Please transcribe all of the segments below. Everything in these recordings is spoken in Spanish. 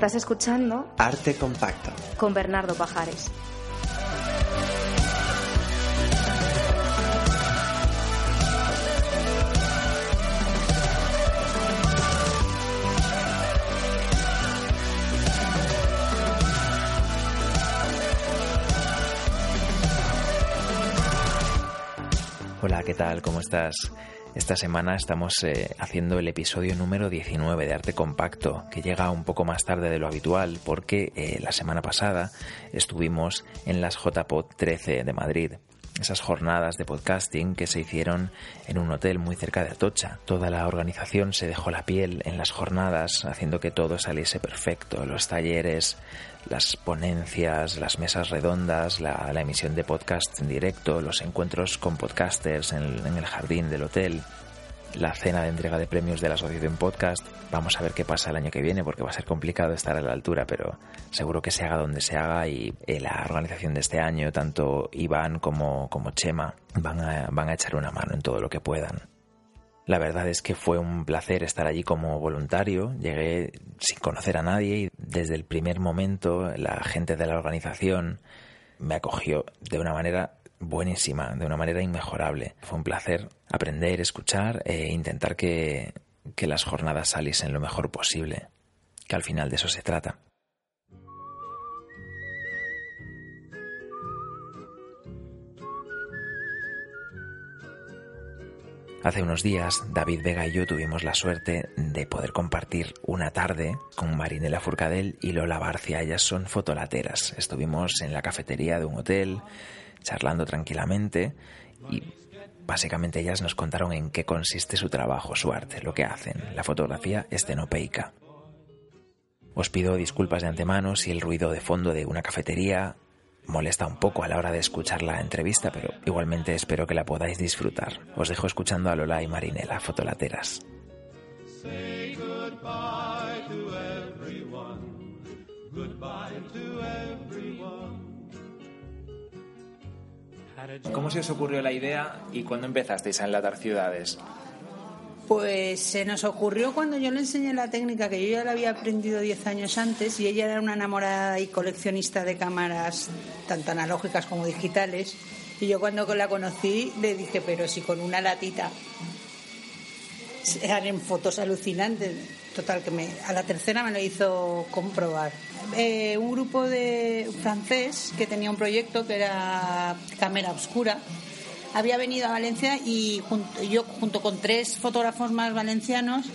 Estás escuchando Arte Compacto. con Bernardo Pajares. Hola, ¿qué tal? ¿Cómo estás? Esta semana estamos eh, haciendo el episodio número 19 de Arte Compacto, que llega un poco más tarde de lo habitual porque eh, la semana pasada estuvimos en las JPod 13 de Madrid. Esas jornadas de podcasting que se hicieron en un hotel muy cerca de Atocha. Toda la organización se dejó la piel en las jornadas, haciendo que todo saliese perfecto. Los talleres, las ponencias, las mesas redondas, la, emisión de podcast en directo, los encuentros con podcasters en, el jardín del hotel, la cena de entrega de premios de la Asociación Podcast. Vamos a ver qué pasa el año que viene porque va a ser complicado estar a la altura, pero seguro que se haga donde se haga y eh, la organización de este año, tanto Iván como, como Chema, van van a echar una mano en todo lo que puedan. La verdad es que fue un placer estar allí como voluntario. Llegué sin conocer a nadie y desde el primer momento la gente de la organización me acogió de una manera buenísima, de una manera inmejorable. Fue un placer aprender, escuchar e intentar que, que las jornadas saliesen lo mejor posible, que al final de eso se trata. Hace unos días, David Vega y yo tuvimos la suerte de poder compartir una tarde con Marinela Furcadell y Lola Barcia. Ellas son fotolateras. Estuvimos en la cafetería de un hotel, charlando tranquilamente y básicamente ellas nos contaron en qué consiste su trabajo, su arte, lo que hacen, la fotografía estenopeica. Os pido disculpas de antemano si el ruido de fondo de una cafetería molesta un poco a la hora de escuchar la entrevista, pero igualmente espero que la podáis disfrutar. Os dejo escuchando a Lola y Marinela, fotolateras. ¿Cómo se os ocurrió la idea y cuándo empezasteis a enlatar ciudades? Pues se nos ocurrió cuando yo le enseñé la técnica que yo ya la había aprendido 10 años antes y ella era una enamorada y coleccionista de cámaras tanto analógicas como digitales y yo cuando la conocí le dije pero si con una latita hacen fotos alucinantes total que me, a la tercera me lo hizo comprobar. Eh, un grupo de francés que tenía un proyecto que era cámara oscura había venido a Valencia y junto- yo junto con tres fotógrafos más valencianos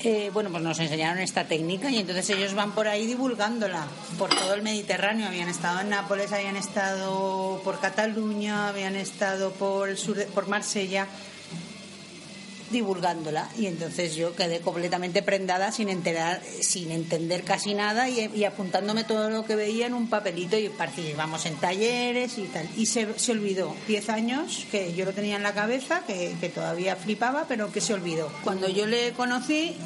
eh, bueno, pues nos enseñaron esta técnica y entonces ellos van por ahí divulgándola por todo el Mediterráneo. Habían estado en Nápoles, habían estado por Cataluña, habían estado por el sur, de- por Marsella divulgándola. Y entonces yo quedé completamente prendada sin enterar sin entender casi nada y, y apuntándome todo lo que veía en un papelito y participamos en talleres y tal. Y se, se olvidó 10 años que yo lo tenía en la cabeza que, que todavía flipaba pero que se olvidó. Cuando yo le conocí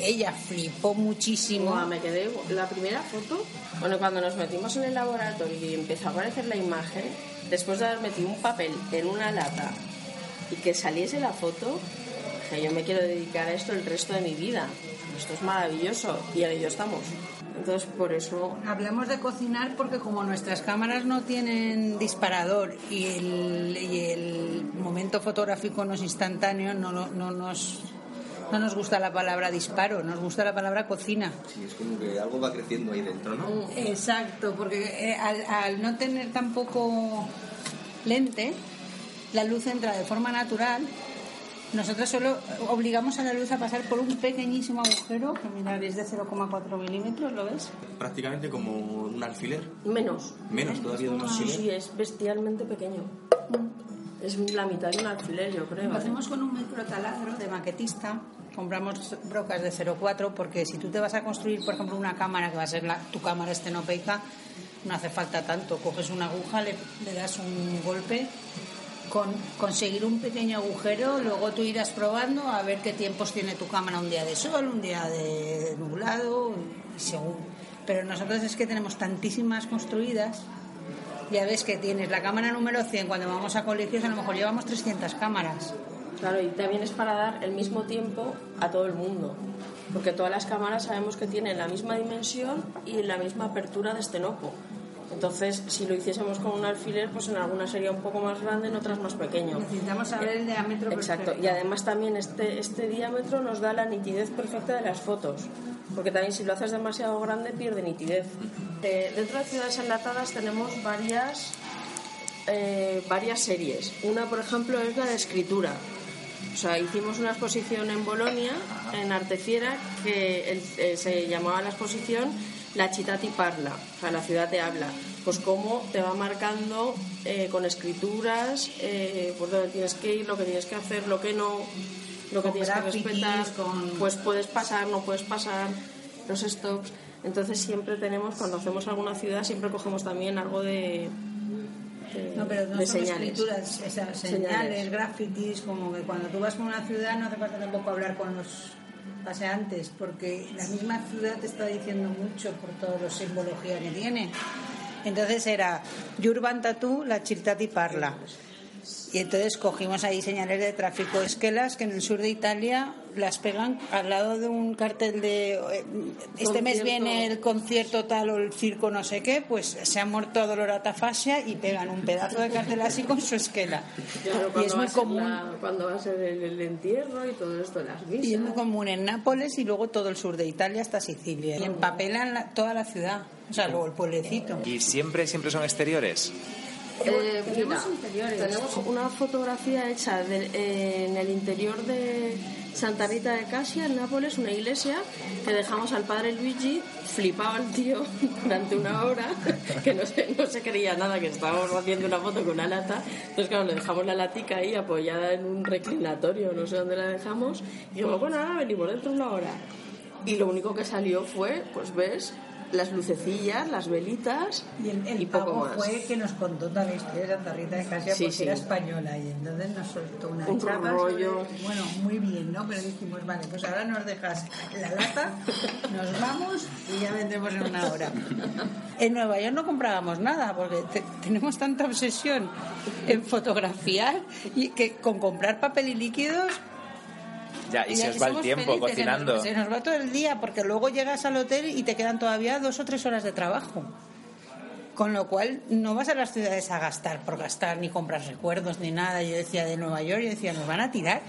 ella flipó muchísimo. Me quedé la primera foto. Bueno, cuando nos metimos en el laboratorio y empezó a aparecer la imagen, después de haber metido un papel en una lata y que saliese la foto, yo me quiero dedicar a esto el resto de mi vida. Esto es maravilloso y en ello estamos. Entonces, por eso Hablamos de cocinar porque como nuestras cámaras no tienen disparador y el, y el momento fotográfico no es instantáneo, no, no, no nos, no nos gusta la palabra disparo, nos gusta la palabra cocina. Sí, es como que algo va creciendo ahí dentro, ¿no? Exacto, porque eh, al, al no tener tampoco lente, la luz entra de forma natural. Nosotros solo obligamos a la luz a pasar por un pequeñísimo agujero, que mirad es de 0,4 milímetros, ¿lo ves? Prácticamente como un alfiler. menos. Menos todavía de un Sí, alfiler. sí, es bestialmente pequeño. Es la mitad de un alfiler, yo creo. Lo ¿eh? hacemos con un microtaladro de maquetista. Compramos brocas de 0,4 porque si tú te vas a construir, por ejemplo, una cámara que va a ser la- tu cámara estenopeica, no hace falta tanto. Coges una aguja, le, le das un golpe. Con conseguir un pequeño agujero, luego tú irás probando a ver qué tiempos tiene tu cámara un día de sol, un día de nublado, según. Pero nosotros es que tenemos tantísimas construidas ya ves que tienes la cámara número 100 cuando vamos a colegios a lo mejor llevamos 300 cámaras Claro, y también es para dar el mismo tiempo a todo el mundo. porque todas las cámaras sabemos que tienen la misma dimensión y la misma apertura de estenopo. Entonces, si lo hiciésemos con un alfiler, pues en algunas sería un poco más grande, en otras más pequeño. Necesitamos saber el diámetro Exacto, perfecto. y además también este, este diámetro nos da la nitidez perfecta de las fotos, porque también si lo haces demasiado grande pierde nitidez. Eh, dentro de ciudades enlatadas tenemos varias, eh, varias series. Una, por ejemplo, es la de escritura. O sea, hicimos una exposición en Bolonia, en Artefiera, que el- eh, se llamaba la exposición La città ti parla, o sea, la ciudad te habla. Pues cómo te va marcando eh, con escrituras, eh, por dónde tienes que ir, lo que tienes que hacer, lo que no, lo que tienes que respetar. con- Pues puedes pasar, no puedes pasar, los stops. Entonces siempre tenemos, cuando hacemos alguna ciudad, siempre cogemos también algo de, de, No, pero no de son señales. escrituras, esas señales, Señales. grafitis, como que cuando tú vas por una ciudad no hace falta tampoco hablar con los paseantes, porque la misma ciudad te está diciendo mucho por toda la simbología que tiene. Entonces era Yurban Tatu, la Chirtati Parla. Y entonces cogimos ahí señales de tráfico esquelas que en el sur de Italia las pegan al lado de un cartel de eh, este mes viene el concierto tal o el circo no sé qué, pues se ha muerto a dolorata fascia y pegan un pedazo de cartel así con su esquela. Claro, y es muy común. la- cuando va a ser el, el entierro y todo esto, las Y es muy misas. común en Nápoles y luego todo el sur de Italia hasta Sicilia. Y empapelan la- toda la ciudad, o sea, luego el pueblecito. ¿Y siempre, siempre son exteriores? Eh, Tenemos mira, interiores. tenemos una fotografía hecha de- eh, en el interior de Santa Rita de Casia, en Nápoles, una iglesia, que dejamos al padre Luigi, flipado el tío durante una hora, que no se, no se creía nada, que estábamos haciendo una foto con una lata. Entonces, claro, le dejamos la latica ahí apoyada en un reclinatorio, no sé dónde la dejamos, y dijimos, bueno, ahora venimos dentro de una hora. Y lo único que salió fue, pues ves, las lucecillas, las velitas Y el, el y poco pavo más. fue que nos contó la historia de Santa Rita de Casia Sí, porque sí. era española y entonces nos soltó una Un chapa rollo. sobre- bueno, muy bien, ¿no? Pero dijimos, vale, pues ahora nos dejas la lata, nos vamos y ya vendremos en una hora. En Nueva York no comprábamos nada porque te- tenemos tanta obsesión en fotografiar y que con comprar papel y líquidos Ya, y y se os va el tiempo felices, se nos- cocinando. Se nos, va todo el día porque luego llegas al hotel y te quedan todavía dos o tres horas de trabajo. Con lo cual no vas a las ciudades a gastar por gastar, ni compras recuerdos, ni nada. Yo decía de Nueva York, yo decía, nos van a tirar.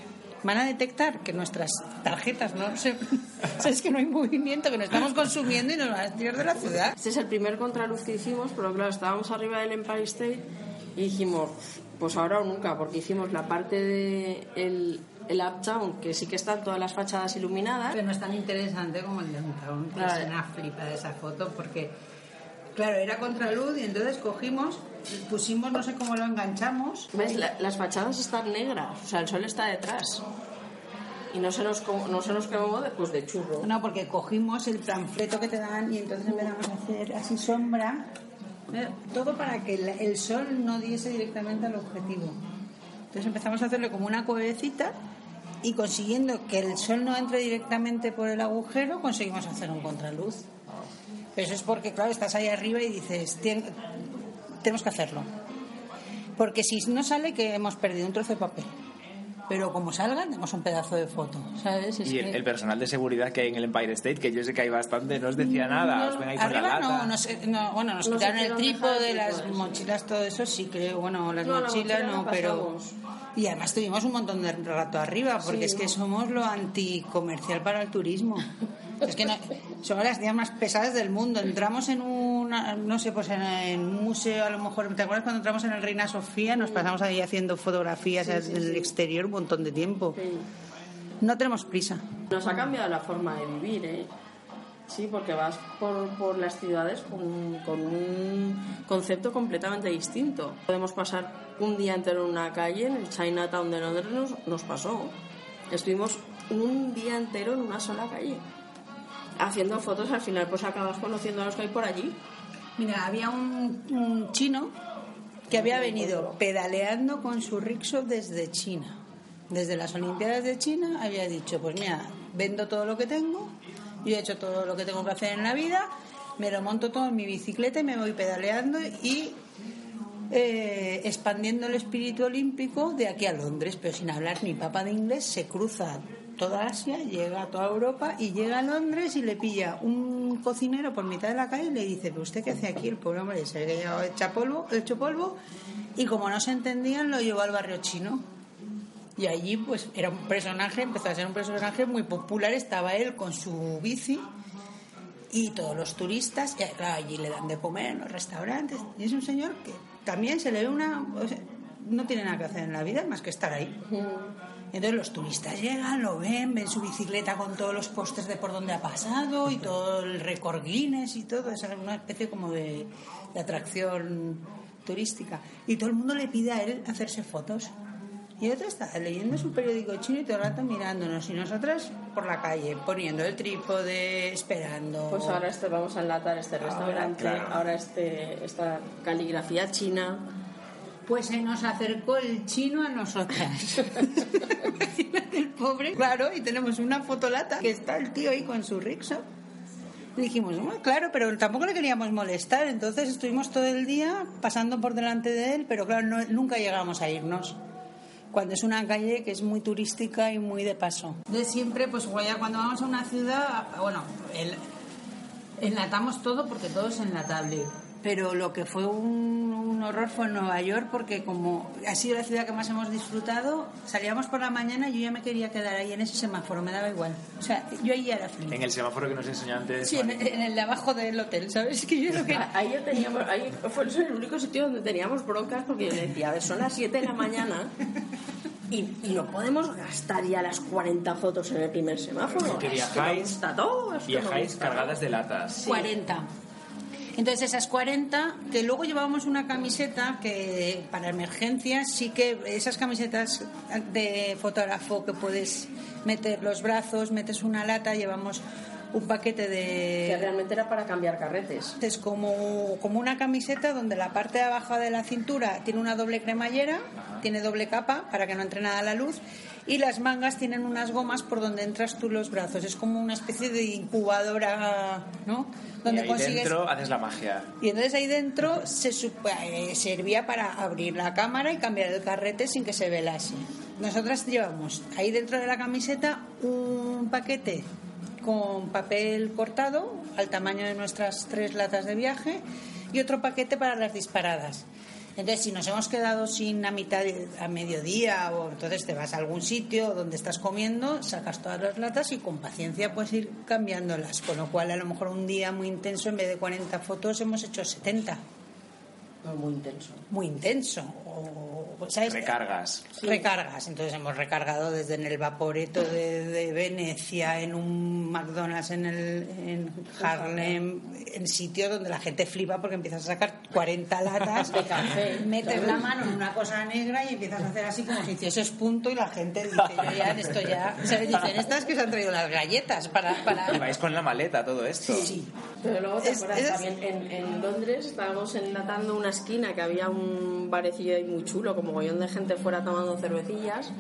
Van a detectar que nuestras tarjetas no se... o sea, es que no hay movimiento, que nos estamos consumiendo y nos van a tirar de la ciudad. Este es el primer contraluz que hicimos, pero claro, estábamos arriba del Empire State y dijimos, pues ahora o nunca, porque hicimos la parte de el, el Uptown, que sí que están todas las fachadas iluminadas. Pero no es tan interesante como el downtown, que es una flipa de esa foto, porque, claro, era contraluz y entonces cogimos, pusimos, no sé cómo lo enganchamos, ¿Ves? La- las fachadas están negras, o sea, el sol está detrás. Y no se nos, no se nos quemó de, pues de churro. No, porque cogimos el panfleto que te dan y entonces empezamos a hacer así sombra. eh, Todo para que el, el sol no diese directamente al objetivo. Entonces empezamos a hacerle como una cuevecita y consiguiendo que el sol no entre directamente por el agujero, conseguimos hacer un contraluz. Pero eso es porque, claro, estás ahí arriba y dices, "Tien- tenemos que hacerlo. Porque si no sale, que hemos perdido un trozo de papel. Pero como salga, tenemos un pedazo de foto, ¿sabes? Es Y el, que- el personal de seguridad que hay en el Empire State, que yo sé que hay bastante, no os decía nada, os ven ahí con la Arriba lata. no, nos, no, bueno, nos quitaron el trípode, el las mochilas, todo eso sí creo, bueno, las No, la mochilas mochila no, pero... Y además tuvimos un montón de rato arriba, porque es que somos lo anticomercial para el turismo. Es que no- somos las días más pesadas del mundo. Entramos en una, no sé, pues en, en un museo, a lo mejor, ¿te acuerdas cuando entramos en el Reina Sofía? Nos pasamos ahí haciendo fotografías del exterior un montón de tiempo. No tenemos prisa. Nos ha cambiado la forma de vivir, ¿eh? Sí, porque vas por, por las ciudades con, con un concepto completamente distinto. Podemos pasar un día entero en una calle, en el Chinatown de Londres nos, nos pasó. Estuvimos un día entero en una sola calle. Haciendo fotos, al final pues acabas conociendo a los que hay por allí. Mira, había un, chino que había venido pedaleando con su rickshaw desde China. Desde las Olimpiadas de China había dicho, pues mira, vendo todo lo que tengo, yo he hecho todo lo que tengo que hacer en la vida, me lo monto todo en mi bicicleta y me voy pedaleando y eh, expandiendo el espíritu olímpico de aquí a Londres, pero sin hablar ni papa de inglés, se cruza toda Asia, llega a toda Europa y llega a Londres y le pilla un cocinero por mitad de la calle y le dice, ¿pero usted qué hace aquí? El pobre hombre se que llevaba hecha polvo, hecho polvo y como no se entendían lo llevó al barrio chino. Y allí pues era un personaje, empezó a ser un personaje muy popular, estaba él con su bici y todos los turistas, claro, allí le dan de comer en los restaurantes. Y es un señor que también se le ve una... no tiene nada que hacer en la vida más que estar ahí. Entonces los turistas llegan, lo ven, ven su bicicleta con todos los postes de por donde ha pasado y todo el récord Guinness y todo. Es una especie como de, de atracción turística. Y todo el mundo le pide a él hacerse fotos. Y otro está leyendo su periódico chino y todo el rato mirándonos. Y nosotras por la calle, poniendo el trípode, esperando. Pues ahora este, vamos a enlatar este restaurante, claro. ahora este, esta caligrafía china. Pues se nos acercó el chino a nosotras. el pobre, claro, y tenemos una fotolata que está el tío ahí con su rickshaw. Y dijimos, "Bueno, claro, pero tampoco le queríamos molestar, entonces estuvimos todo el día pasando por delante de él, pero claro, no- nunca llegamos a irnos. Cuando es una calle que es muy turística y muy de paso. De siempre, pues cuando vamos a una ciudad, bueno, el, enlatamos todo porque todo es enlatable. Pero lo que fue un, un horror fue en Nueva York porque como ha sido la ciudad que más hemos disfrutado, salíamos por la mañana y yo ya me quería quedar ahí en ese semáforo, me daba igual. O sea, yo ahí ya era feliz. En el semáforo que nos enseñó antes. Sí, en, en el de abajo del hotel, ¿sabes? Que yo lo que... Ahí ya teníamos, ahí fue el único sitio donde teníamos broncas porque yo le decía, a ver, son las 7 de la mañana y, y no podemos gastar ya las 40 fotos en el primer semáforo. Es que me viajáis- gusta todo, es que me Viajáis gusta. cargadas de latas. 40. Entonces esas 40, que luego llevábamos una camiseta que para emergencias sí que esas camisetas de fotógrafo que puedes meter los brazos, metes una lata, llevamos un paquete Que de... realmente era para cambiar carretes. Es como, como una camiseta donde la parte de abajo de la cintura tiene una doble cremallera, tiene doble capa para que no entre nada la luz y las mangas tienen unas gomas por donde entras tú los brazos. Es como una especie de incubadora, ¿no? Y Donde ahí consigues dentro haces la magia. y entonces ahí dentro se sup- eh, servía para abrir la cámara y cambiar el carrete sin que se velase. Nosotras llevamos ahí dentro de la camiseta un paquete con papel cortado al tamaño de nuestras tres latas de viaje y otro paquete para las disparadas. Entonces, si nos hemos quedado sin a mitad a mediodía o entonces te vas a algún sitio donde estás comiendo, sacas todas las latas y con paciencia puedes ir cambiándolas. Con lo cual, a lo mejor un día muy intenso, en vez de 40 fotos, hemos hecho 70. No, muy intenso. Muy intenso. O, ¿sabes? Recargas. Recargas. Entonces hemos recargado desde en el Vaporeto de, de Venecia, en un McDonald's en, el, en Harlem, en sitios donde la gente flipa porque empiezas a sacar 40 latas, De café, metes la mano en una cosa negra y empiezas a hacer así como si hicieses punto y la gente dice, yo ya, esto ya... ¿sabes? Dicen, estas que se han traído las galletas para... para... Y vais con la maleta, todo esto. Sí. Pero luego te Es- acuerdas es- también en, en Londres estábamos enlatando una esquina que había un barecillo ahí muy chulo, como gollón de gente fuera tomando cervecillas.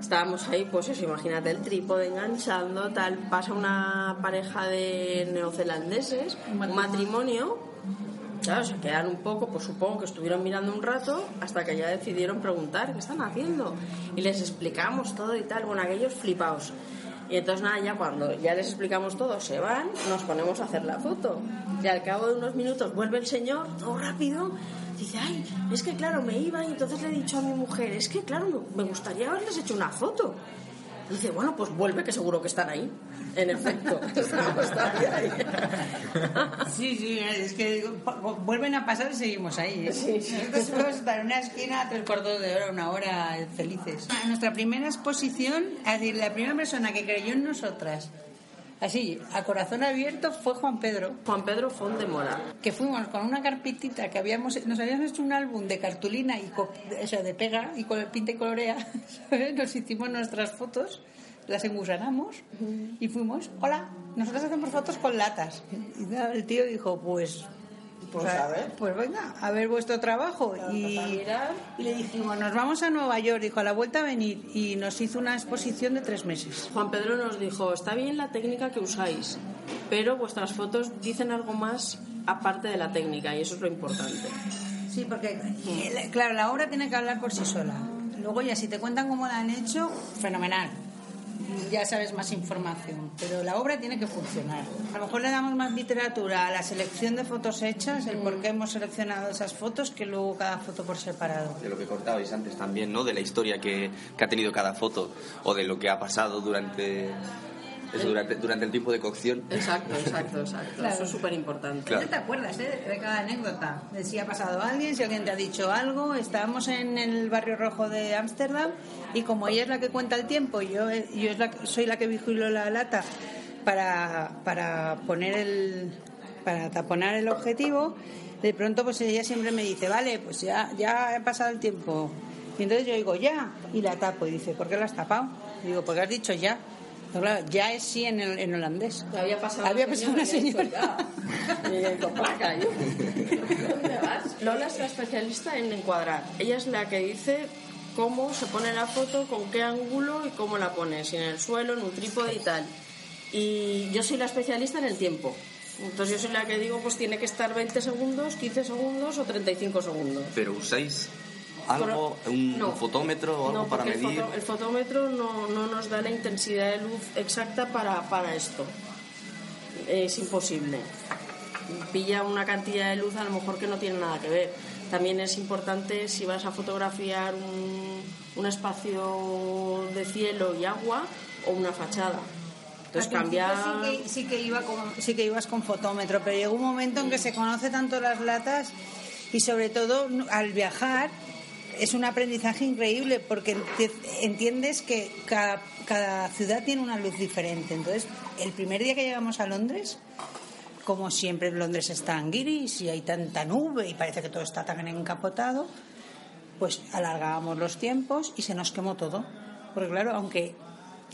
Estábamos ahí, pues eso, imagínate el trípode enganchando, tal. Pasa una pareja de neozelandeses, un matrimonio. Claro, se quedaron un poco, pues supongo que estuvieron mirando un rato hasta que ya decidieron preguntar qué están haciendo. Y les explicamos todo y tal. Bueno, aquellos flipados. Y entonces nada, ya cuando ya les explicamos todo, se van, nos ponemos a hacer la foto. Y al cabo de unos minutos vuelve el señor, todo rápido, dice, ay, es que claro, me iba y entonces le he dicho a mi mujer, es que claro, me gustaría haberles hecho una foto. Y dice, bueno, pues vuelve, que seguro que están ahí. En efecto, estamos todavía ahí. Sí, sí, es que vuelven a pasar y seguimos ahí. ¿eh? Sí, sí. Nosotros podemos estar en una esquina tres cuartos de hora, una hora, eh, felices. Nuestra primera exposición, es decir, la primera persona que creyó en nosotras, así, a corazón abierto, fue Juan Pedro. Juan Pedro Font de Mora. Que fuimos con una carpetita que habíamos, nos habíamos hecho un álbum de cartulina y co- o sea, de pega y con pinta y colorea, ¿sabes? Nos hicimos nuestras fotos, las engusanamos y fuimos, hola, nosotros hacemos fotos con latas. Y el tío dijo, pues, Pues, o sea, a ver. pues venga, a ver vuestro trabajo. Y, y le dijimos, nos vamos a Nueva York, dijo, a la vuelta a venir. Y nos hizo una exposición de tres meses. Juan Pedro nos dijo, está bien la técnica que usáis, pero vuestras fotos dicen algo más aparte de la técnica y eso es lo importante. Sí, porque la- claro, la obra tiene que hablar por sí sola. Luego ya si te cuentan cómo la han hecho, fenomenal. Ya sabes más información, pero la obra tiene que funcionar. A lo mejor le damos más literatura a la selección de fotos hechas, el por qué hemos seleccionado esas fotos, que luego cada foto por separado. De lo que contabais antes también, ¿no? De la historia que, que ha tenido cada foto o de lo que ha pasado durante, eso, durante, durante el tiempo de cocción. Exacto, exacto, exacto. Claro. Eso es súper importante. Claro. ¿No te acuerdas eh, de cada anécdota? De si ha pasado alguien, si alguien te ha dicho algo. Estábamos en el barrio rojo de Ámsterdam y como ella es la que cuenta el tiempo, yo, yo es la, que- soy la que vigilo la lata para, para poner el para taponar el objetivo, de pronto pues ella siempre me dice, vale, pues ya, ya ha pasado el tiempo. Y entonces yo digo, ya, y la tapo. Y dice, ¿por qué la has tapado? Y digo, porque has dicho ya. Claro, ya es sí en, el- en holandés. Había pasado Había una pasado una señora. señora. y he dicho, "Ya". Y he dicho, "Placa, yo". ¿Dónde vas? Lola es la especialista en encuadrar. Ella es la que dice cómo se pone la foto, con qué ángulo y cómo la pones, si en el suelo, en un trípode y tal. Y yo soy la especialista en el tiempo. Entonces yo soy la que digo, pues tiene que estar 20 segundos, 15 segundos o 35 segundos. Pero usáis algo, un no. fotómetro o algo No, para porque el medir. foto- El, fotómetro no, no nos da la intensidad de luz exacta para, para esto. Es imposible. Pilla una cantidad de luz a lo mejor que no tiene nada que ver. También es importante si vas a fotografiar un, un espacio de cielo y agua o una fachada. Entonces cambiar... Sí que, sí que iba con- sí que ibas con fotómetro, pero llegó un momento en que se conoce tanto las latas y sobre todo al viajar es un aprendizaje increíble porque enti- entiendes que cada, cada ciudad tiene una luz diferente. Entonces, el primer día que llegamos a Londres, como siempre en Londres está en gris y hay tanta nube y parece que todo está tan encapotado, pues alargábamos los tiempos y se nos quemó todo. Porque claro, aunque,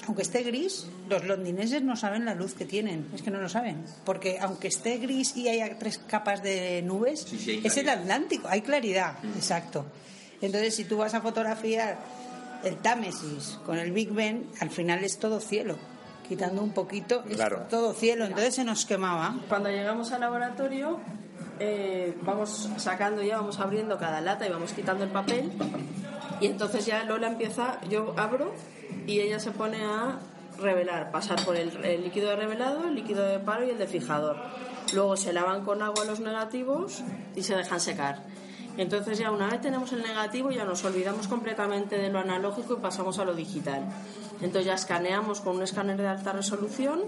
aunque esté gris, los londinenses no saben la luz que tienen, es que no lo saben. Porque aunque esté gris y haya tres capas de nubes, Sí, sí, hay es el. Atlántico, hay claridad, exacto. Entonces, si tú vas a fotografiar el Támesis con el Big Ben, al final es todo cielo. Quitando un poquito, es Claro. todo cielo. Entonces se nos quemaba. Cuando llegamos al laboratorio, eh, vamos sacando ya, vamos abriendo cada lata y vamos quitando el papel. Y entonces ya Lola empieza, yo abro y ella se pone a revelar, pasar por el, el líquido de revelado, el líquido de paro y el de fijador. Luego se lavan con agua los negativos y se dejan secar. Entonces ya una vez tenemos el negativo ya nos olvidamos completamente de lo analógico y pasamos a lo digital. Entonces ya escaneamos con un escáner de alta resolución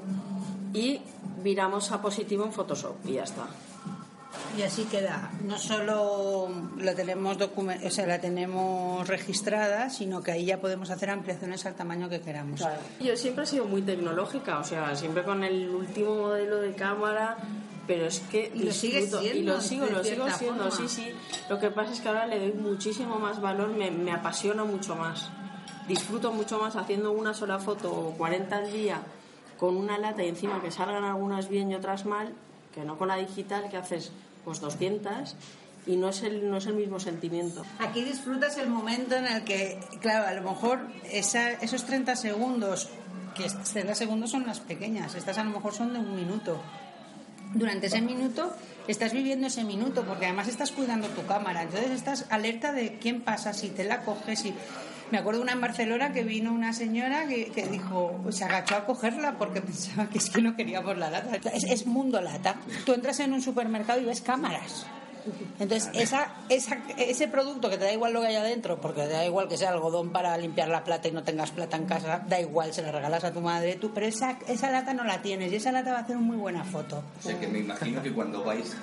y viramos a positivo en Photoshop y ya está. Y así queda. No solo la tenemos o sea, la tenemos registrada, sino que ahí ya podemos hacer ampliaciones al tamaño que queramos. Yo siempre he sido muy tecnológica, o sea, siempre con el último modelo de cámara, pero es que Y lo sigues disfruto- y siendo, lo sigo, lo sigo siendo, forma. sí, sí. Lo que pasa es que ahora le doy muchísimo más valor, me, me apasiona mucho más. Disfruto mucho más haciendo una sola foto o 40 al día con una lata y encima que salgan algunas bien y otras mal, que no con la digital que haces pues 200 y no es el, no es el mismo sentimiento. Aquí disfrutas el momento en el que, claro, a lo mejor esa- esos 30 segundos, que 30 segundos son las pequeñas, estas a lo mejor son de un minuto. Durante ese minuto estás viviendo ese minuto, porque además estás cuidando tu cámara, entonces estás alerta de quién pasa, si te la coges, si... Me acuerdo una en Barcelona que vino una señora que, dijo, se agachó a cogerla porque pensaba que es que no queríamos la lata. Es, es mundo lata. Tú entras en un supermercado y ves cámaras. Entonces, esa, esa, ese producto que te da igual lo que hay adentro, porque te da igual que sea algodón para limpiar la plata y no tengas plata en casa, da igual, se la regalas a tu madre, tú, pero esa, esa lata no la tienes y esa lata va a hacer una muy buena foto. O sea que me imagino que cuando vais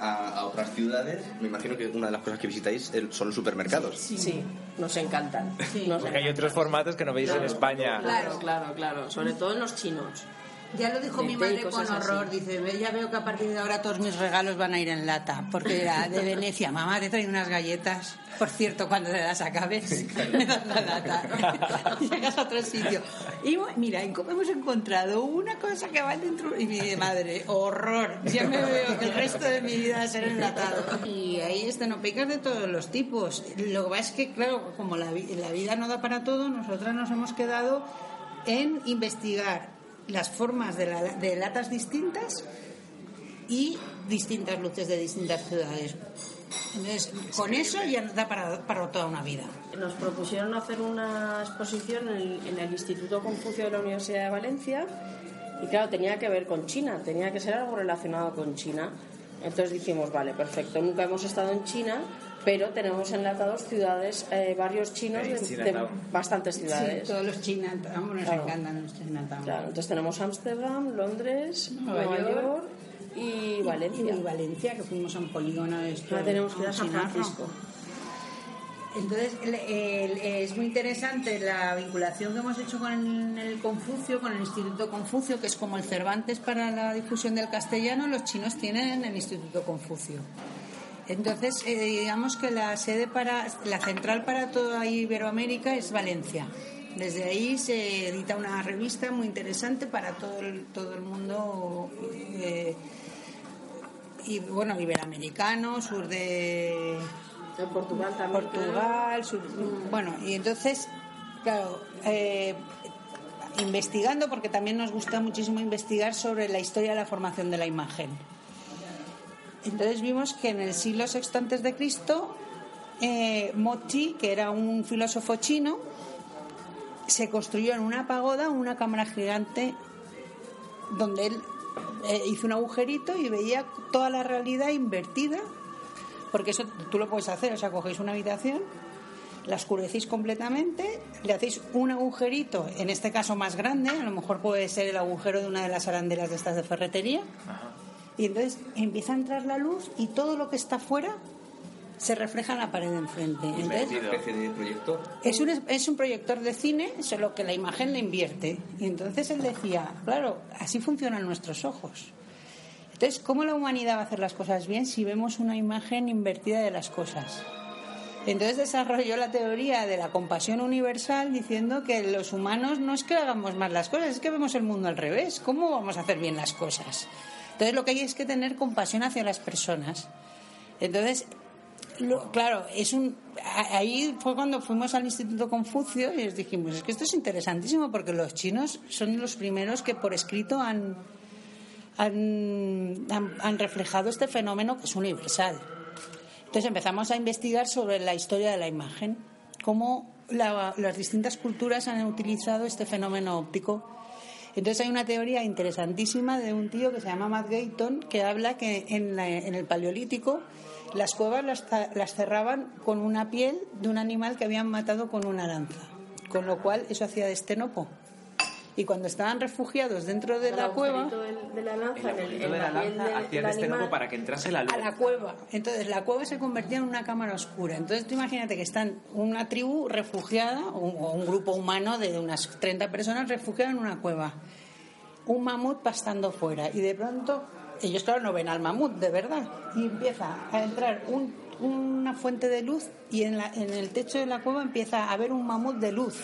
a, a otras ciudades, me imagino que una de las cosas que visitáis el- son los supermercados. Sí, nos encantan. Sí. nos Porque hay otros formatos que no veis en España. Claro, claro, claro. Sobre todo en los chinos. Ya lo dijo mi madre con así. horror, dice, "Ve, ya veo que a partir de ahora todos mis regalos van a ir en lata, porque era de Venecia, mamá, te traigo unas galletas, por cierto, cuando te las acabes, me das la lata, llegas a otro sitio. Y mira, hemos encontrado una cosa que va dentro, y mi madre, horror, ya me veo que el resto de mi vida va a ser enlatado. Y ahí estenopicas de todos los tipos. Lo que pasa es que, claro, como la, la vida no da para todo, nosotras nos hemos quedado en investigar las formas de, la- de latas distintas y distintas luces de distintas ciudades. Entonces, con eso ya nos da para, toda una vida. Nos propusieron hacer una exposición el, en el Instituto Confucio de la Universidad de Valencia y claro, tenía que ver con China, tenía que ser algo relacionado con China. Entonces dijimos, vale, perfecto, nunca hemos estado en China, pero tenemos enlatados ciudades, eh, barrios chinos de, bastantes ciudades. Sí, todos los Chinatown, nos Claro. encantan los Chinatown. Claro, entonces tenemos Ámsterdam, Londres, Nueva Nueva, York York, y Valencia. Y Valencia, que fuimos a un polígono de esto. Ahora tenemos que ir a San. Francisco. Entonces, el- el- es muy interesante la vinculación que hemos hecho con el Confucio, con el Instituto Confucio, que es como el Cervantes para la difusión del castellano, los chinos tienen el Instituto Confucio. Entonces, eh, digamos que la sede para, la central para toda Iberoamérica es Valencia. Desde ahí se edita una revista muy interesante para todo el, todo el mundo. eh, y bueno, iberoamericano, sur de En Portugal también. Portugal, sur- bueno, y entonces, claro, eh, investigando, porque también nos gusta muchísimo investigar sobre la historia de la formación de la imagen. Entonces vimos que en el siglo VI antes de Cristo, eh, Moti, que era un filósofo chino, se construyó en una pagoda una cámara gigante donde él eh, hizo un agujerito y veía toda la realidad invertida porque eso tú lo puedes hacer, o sea, cogéis una habitación, la oscurecéis completamente, le hacéis un agujerito, en este caso más grande, a lo mejor puede ser el agujero de una de las arandelas de estas de ferretería, y entonces empieza a entrar la luz y todo lo que está fuera se refleja en la pared de enfrente. Entonces, Una especie de proyector. es un, es un proyector de cine, solo que la imagen le invierte. Y entonces él decía, claro, así funcionan nuestros ojos. Entonces, ¿cómo la humanidad va a hacer las cosas bien si vemos una imagen invertida de las cosas? Entonces desarrolló la teoría de la compasión universal diciendo que los humanos no es que hagamos mal las cosas, es que vemos el mundo al revés. ¿Cómo vamos a hacer bien las cosas? Entonces lo que hay es que tener compasión hacia las personas. Entonces, claro, es un ahí fue cuando fuimos al Instituto Confucio y les dijimos, es que esto es interesantísimo porque los chinos son los primeros que por escrito han han, han- reflejado este fenómeno que es universal. Entonces empezamos a investigar sobre la historia de la imagen, cómo la- las distintas culturas han utilizado este fenómeno óptico. Entonces hay una teoría interesantísima de un tío que se llama Matt Gayton que habla que en, la- en el Paleolítico las cuevas las, las cerraban con una piel de un animal que habían matado con una lanza, con lo cual eso hacía de estenopo. Y cuando estaban refugiados dentro de El la cueva, del- de la El lanza en el- de la lanza del- hacía del de este animal. para que entrase la luz. a la cueva. Entonces la cueva se convertía en una cámara oscura. Entonces tú imagínate que están una tribu refugiada o un, o un grupo humano de unas 30 personas refugiadas en una cueva. Un mamut pastando fuera y de pronto ellos claro no ven al mamut de verdad y empieza a entrar un- una fuente de luz y en, la- en el techo de la cueva empieza a haber un mamut de luz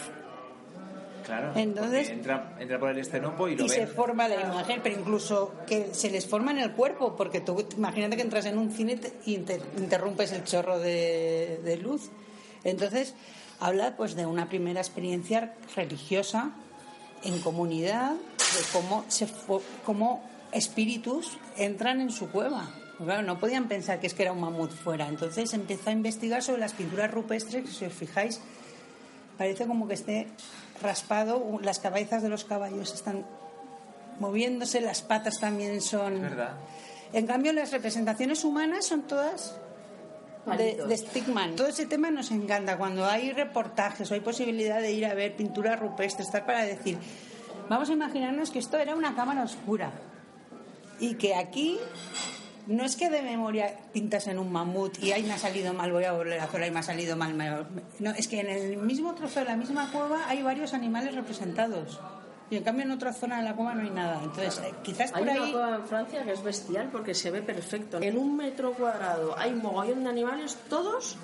Claro. Entonces- entra, entra por el estenopo y lo y ven. se forma la imagen, pero incluso que se les forma en el cuerpo, porque tú imagínate que entras en un cine y inter- interrumpes el chorro de, de luz. Entonces, habla pues de una primera experiencia religiosa en comunidad, de cómo, se cómo espíritus entran en su cueva. Claro, no podían pensar que es que era un mamut fuera. Entonces empieza a investigar sobre las pinturas rupestres, que si os fijáis, parece como que esté raspado, las cabezas de los caballos están moviéndose, las patas también son... Es verdad. En cambio, las representaciones humanas son todas de, de Stickman. Todo ese tema nos encanta. Cuando hay reportajes o hay posibilidad de ir a ver pintura rupestre, estar para decir, vamos a imaginarnos que esto era una cámara oscura y que aquí no es que de memoria pintas en un mamut y ahí me ha salido mal, voy a volver a hacerlo, ahí me ha salido mal. No, es que en el mismo trozo de la misma cueva hay varios animales representados. Y en cambio en otra zona de la cueva no hay nada. Entonces, eh, quizás Hay por una ahí... cueva en Francia que es bestial porque se ve perfecto. En un metro cuadrado hay un mogollón de animales, todos,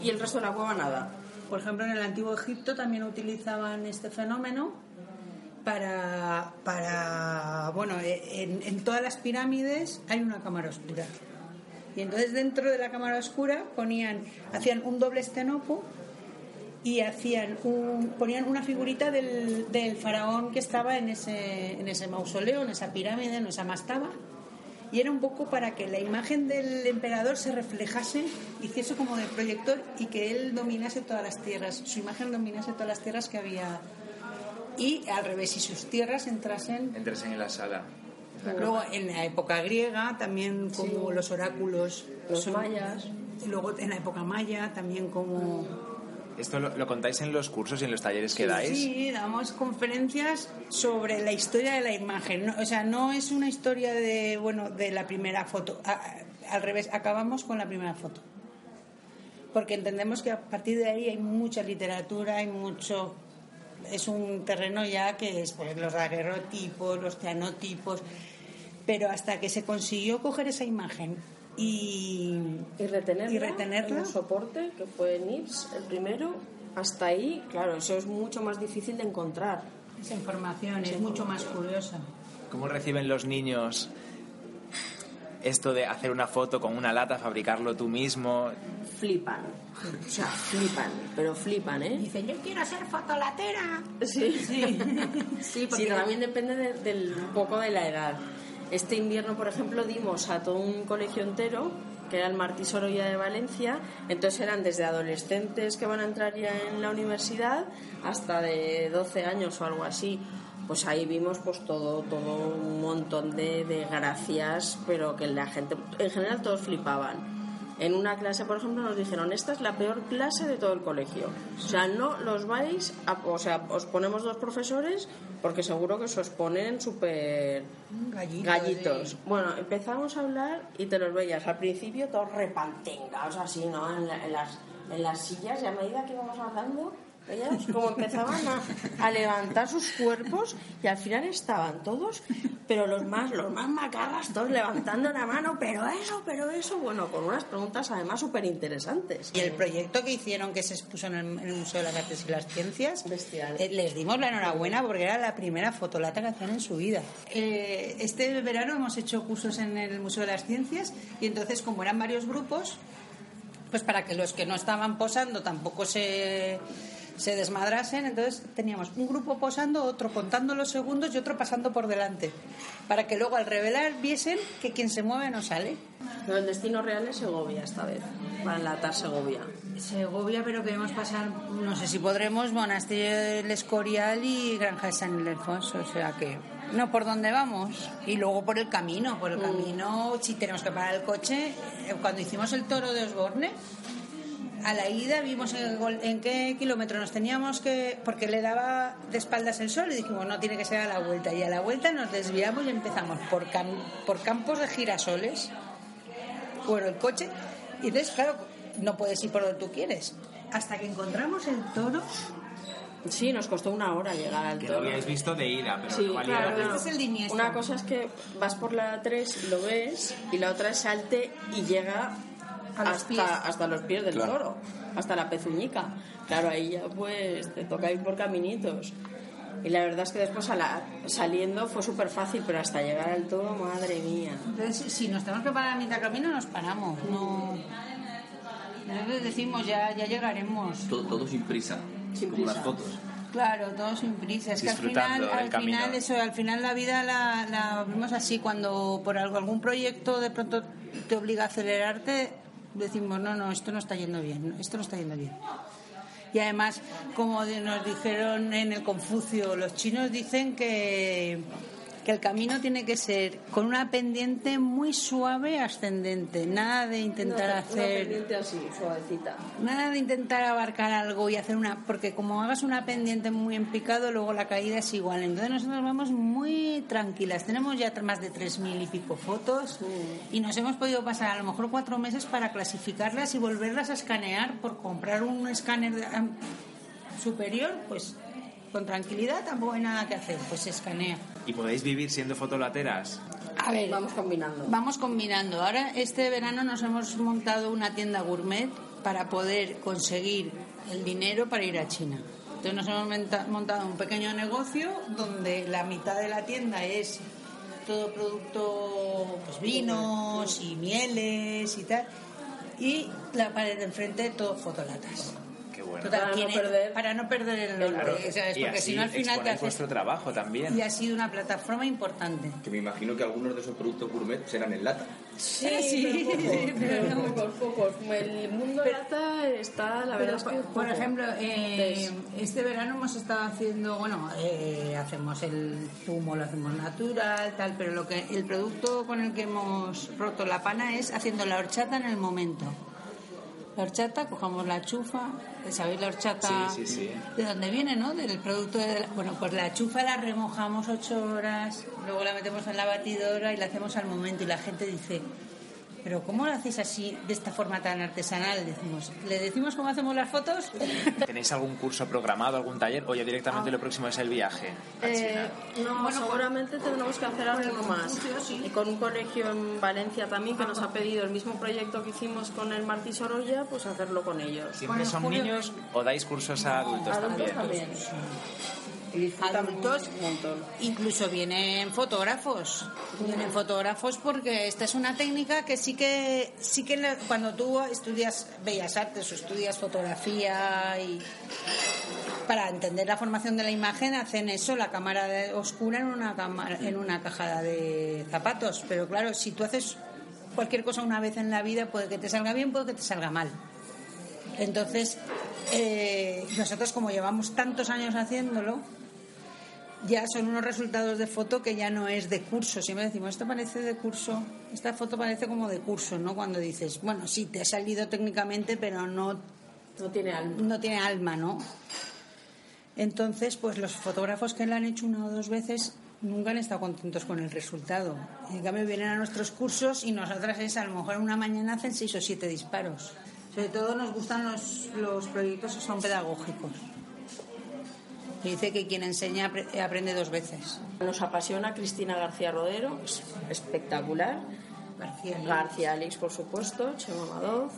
y el resto de la cueva nada. Por ejemplo, en el antiguo Egipto también utilizaban este fenómeno para, para bueno, eh, en, todas las pirámides hay una cámara oscura. Y entonces dentro de la cámara oscura ponían, hacían un doble estenopo y hacían ponían una figurita del, del faraón que estaba en ese, en ese mausoleo, en esa pirámide, en esa mastaba, y era un poco para que la imagen del emperador se reflejase, hiciese como de proyector y que él dominase todas las tierras, su imagen dominase todas las tierras que había y al revés, y sus tierras entrasen Entrasen en la sala. Luego en la época griega también como Sí. los oráculos Los son- mayas. y luego en la época maya también como ¿Esto lo, lo contáis en los cursos y en los talleres que dais? sí damos conferencias sobre la historia de la imagen ¿no? o sea no es una historia de bueno de la primera foto a- al revés acabamos con la primera foto porque entendemos que a partir de ahí hay mucha literatura hay mucho es un terreno ya que es pues, los daguerrotipos, los cianotipos, pero hasta que se consiguió coger esa imagen y, Y retenerla, Y retenerla. en un soporte, que fue NIPS el primero, hasta ahí, claro, eso es mucho más difícil de encontrar. esa información es mucho más curiosa. ¿Cómo reciben los niños esto de hacer una foto con una lata, fabricarlo tú mismo? Flipan, o sea, flipan, pero flipan, ¿eh? Dicen, yo quiero ser fotolatera. Sí, sí. Sí, porque- también depende de- del un poco de la edad. Este invierno, por ejemplo, dimos a todo un colegio entero, que era el Martí Sorolla de Valencia, entonces eran desde adolescentes que van a entrar ya en la universidad hasta de 12 años o algo así. Pues ahí vimos pues todo, todo un montón de, de gracias, pero que la gente, en general todos flipaban. En una clase, por ejemplo, nos dijeron, esta es la peor clase de todo el colegio. O sea, no los vais, a- o sea, os ponemos dos profesores porque seguro que se os ponen súper Gallitos, gallitos. sí. Bueno, empezamos a hablar y te los veías al principio todos repantengados así, ¿no? En, la- en las, en las sillas y a medida que íbamos hablando, como empezaban a, a levantar sus cuerpos y al final estaban todos, pero los más, los más macarras, todos levantando la mano, pero eso, pero eso, bueno, con unas preguntas además súper interesantes. Y el proyecto que hicieron, que se expuso en el, en el Museo de las Artes y las Ciencias, Bestial. eh, les dimos la enhorabuena porque era la primera fotolata que hacían en su vida. Eh, este verano hemos hecho cursos en el Museo de las Ciencias y entonces, como eran varios grupos, pues para que los que no estaban posando tampoco se, se desmadrasen, entonces teníamos un grupo posando, otro contando los segundos y otro pasando por delante, para que luego al revelar viesen que quien se mueve no sale. Pero el destino real es Segovia esta vez, para enlatar Segovia. Segovia, pero queremos pasar, no sé si podremos, Monasterio del Escorial y Granja de San Ildefonso, o sea que no por dónde vamos y luego por el camino, por el camino, si tenemos que parar el coche, eh, cuando hicimos el toro de Osborne, a la ida vimos en, en qué kilómetro nos teníamos que, porque le daba de espaldas el sol y dijimos no tiene que ser a la vuelta y a la vuelta nos desviamos y empezamos por, cam- por campos de girasoles bueno, el coche. Y entonces, claro, no puedes ir por donde tú quieres. Hasta que encontramos el toro. Sí, nos costó una hora llegar al Que lo toro. habíais visto de ida, pero Sí, no valía claro, la claro. pena. Este es el. Una cosa es que vas por la 3 y lo ves, y la otra es salte y llega A los hasta, pies. hasta los pies del Claro. toro, hasta la pezuñica. Claro, ahí ya pues te toca ir por caminitos. Y la verdad es que después a la- saliendo fue súper fácil, pero hasta llegar al toro, madre mía. Entonces, si nos tenemos que parar a mitad camino, nos paramos. No. Entonces decimos, ya, ya llegaremos. Todo, todo sin prisa. Sin como las prisa. fotos. Claro, todo sin prisa. Es que al final, al camino. final, eso, al final la vida la, la vemos así. Cuando por algo, algún proyecto de pronto te obliga a acelerarte, decimos, no, no, esto no está yendo bien, esto no está yendo bien. Y además, como nos dijeron en el Confucio, los chinos dicen que, que el camino tiene que ser con una pendiente muy suave ascendente, nada de intentar Una- hacer... Una pendiente así, suavecita. Nada de intentar abarcar algo y hacer una. Porque como hagas una pendiente muy en picado, luego la caída es igual. Entonces nosotros vamos muy tranquilas. Tenemos ya más de tres mil y pico fotos y nos hemos podido pasar a lo mejor cuatro meses para clasificarlas y volverlas a escanear por comprar un escáner superior, pues con tranquilidad tampoco hay nada que hacer, pues se escanea. ¿Y podéis vivir siendo fotolateras? A ver, Vamos combinando. Vamos combinando. Ahora este verano nos hemos montado una tienda gourmet para poder conseguir el dinero para ir a China. Entonces nos hemos montado un pequeño negocio donde la mitad de la tienda es todo producto, pues vinos y mieles y tal. Y la pared de enfrente todo fotolatas. Bueno. Total, Para no ¿quién es? perder- para no perder el norte, Claro, ¿sabes? y Porque así si no al final te haces... vuestro trabajo también. Y ha sido una plataforma importante. Que me imagino que algunos de esos productos gourmet serán en lata. Sí, Sí, pero, pocos, sí, pero pero no. pocos, pocos. El mundo lata está, la Pero, verdad es que por, ejemplo, eh, este verano hemos estado haciendo, bueno, eh, hacemos el zumo, lo hacemos natural, tal, pero lo que el producto con el que hemos roto la pana es haciendo la horchata en el momento. La horchata, cogemos la chufa, ¿sabéis la horchata? Sí, sí, sí. ¿De dónde viene, no? Del producto de la- Bueno, pues la chufa la remojamos ocho horas, luego la metemos en la batidora y la hacemos al momento y la gente dice... Pero ¿cómo lo hacéis así, de esta forma tan artesanal? Decimos, ¿le decimos cómo hacemos las fotos? ¿Tenéis algún curso programado, algún taller? O ya directamente lo próximo es el viaje a eh, China? no, seguramente tendremos que hacer algo más. sí. Y con un colegio en Valencia también que nos ha pedido el mismo proyecto que hicimos con el Martí Sorolla, pues hacerlo con ellos. ¿Siempre Bueno, son Julio- niños o dais cursos a adultos Adultos también? también. Adultos un montón. incluso vienen fotógrafos. Vienen fotógrafos porque esta es una técnica que sí que sí que la- cuando tú estudias bellas artes o estudias fotografía y para entender la formación de la imagen hacen eso la cámara de- oscura en una cámara en una caja de zapatos. Pero claro si tú haces cualquier cosa una vez en la vida puede que te salga bien puede que te salga mal. Entonces, eh, nosotros como llevamos tantos años haciéndolo, ya son unos resultados de foto que ya no es de curso. Siempre decimos, esto parece de curso, esta foto parece como de curso, ¿no? Cuando dices, bueno, sí, te ha salido técnicamente, pero no, No tiene alma. no tiene alma, ¿no? Entonces, pues los fotógrafos que lo han hecho una o dos veces nunca han estado contentos con el resultado. En cambio, vienen a nuestros cursos y nosotras es, a lo mejor una mañana hacen seis o siete disparos. Sobre todo nos gustan los, los proyectos que son pedagógicos. Y dice que quien enseña apre- aprende dos veces. Nos apasiona Cristina García Rodero, es espectacular. García. García Alix, por supuesto, Chema Madoz,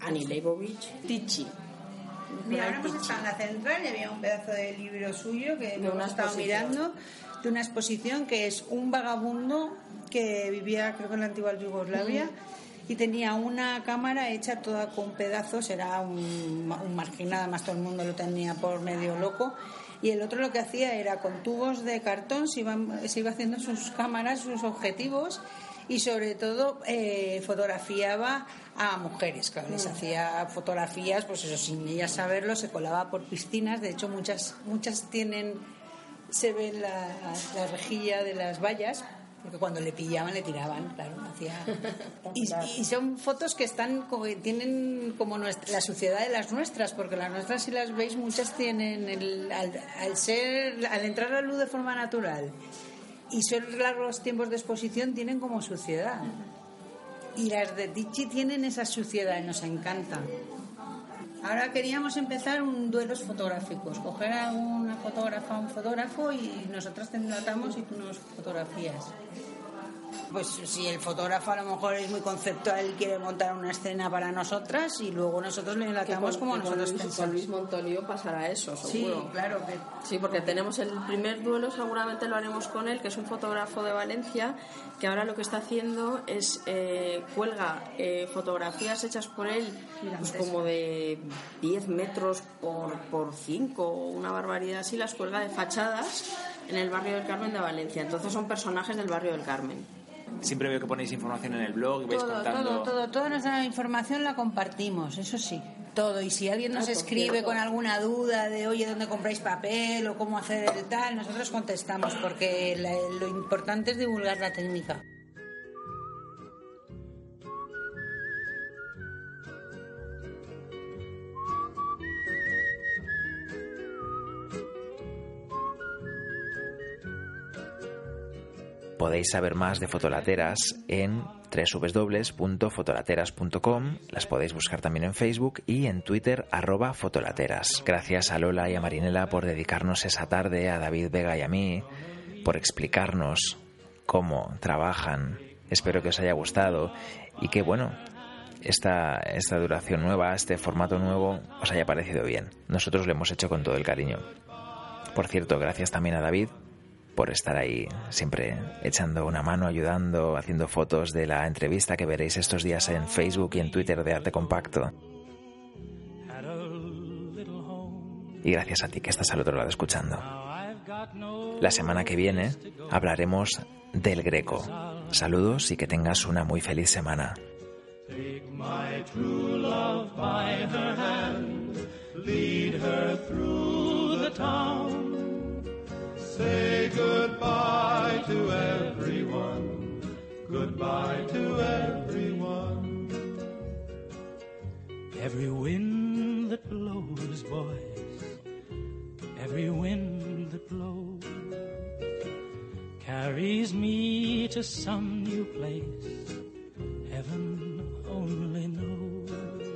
Ani Leibovich, Tichi. Mira, ahora hemos estado en la central y había un pedazo de libro suyo que De una hemos estado exposición. mirando de una exposición que es un vagabundo que vivía creo que en la antigua Yugoslavia y tenía una cámara hecha toda con pedazos, era un, un marginal, además todo el mundo lo tenía por medio loco. Y el otro lo que hacía era con tubos de cartón se, iban, se iba haciendo sus cámaras, sus objetivos y sobre todo eh, fotografiaba a mujeres, claro, les hacía fotografías, pues eso, sin ellas saberlo, se colaba por piscinas, de hecho muchas, muchas tienen, se ve la, la rejilla de las vallas, porque cuando le pillaban le tiraban, claro, hacía... Y, y son fotos que están, tienen como nuestra- la suciedad de las nuestras, porque las nuestras si las veis muchas tienen, el, al, al ser, al entrar la luz de forma natural y son largos tiempos de exposición tienen como suciedad. Y las de Tichi tienen esa suciedad y nos encanta. Ahora queríamos empezar un duelos fotográficos, coger a una fotógrafa, un fotógrafo y nosotros te enlatamos y tú nos fotografías. Pues si el fotógrafo a lo mejor es muy conceptual y quiere montar una escena para nosotras y luego nosotros le enlatamos como con- que nosotros con Luis, con pensamos. Luis Montonio pasará eso, Sí, claro que Sí, porque tenemos el primer duelo, seguramente lo haremos con él, que es un fotógrafo de Valencia, que ahora lo que está haciendo es eh, cuelga eh, fotografías hechas por él, pues como de 10 metros por, por 5, una barbaridad así, las cuelga de fachadas en el barrio del Carmen de Valencia. Entonces son personajes del barrio del Carmen. Siempre veo que ponéis información en el blog y vais todo, contando... todo, todo, toda nuestra información la compartimos, eso sí, todo. Y si alguien nos Ah, escribe cierto. con alguna duda de, oye, ¿dónde compráis papel o cómo hacer el tal? Nosotros contestamos, porque la- lo importante es divulgar la técnica. Podéis saber más de fotolateras en www.fotolateras.com, las podéis buscar también en Facebook y en Twitter arroba fotolateras. Gracias a Lola y a Marinela por dedicarnos esa tarde, a David Vega y a mí, por explicarnos cómo trabajan. Espero que os haya gustado y que, bueno, esta, esta duración nueva, este formato nuevo, os haya parecido bien. Nosotros lo hemos hecho con todo el cariño. Por cierto, gracias también a David por estar ahí siempre echando una mano, ayudando, haciendo fotos de la entrevista que veréis estos días en Facebook y en Twitter de Arte Compacto. Y gracias a ti que estás al otro lado escuchando. La semana que viene hablaremos del Greco. Saludos y que tengas una muy feliz semana. Say goodbye to everyone, goodbye to everyone. Every wind that blows, boys, every wind that blows carries me to some new place heaven only knows.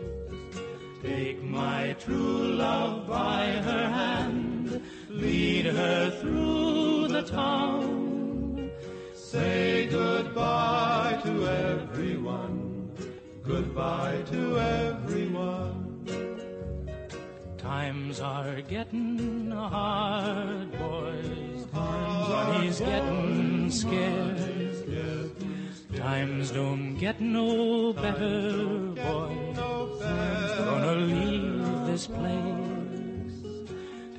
Take my true love by her hand, lead her through the town. Say goodbye to everyone, goodbye to everyone. Times are getting hard, boys. Money's getting scarce. Times don't get no better, boys. Gonna leave this place.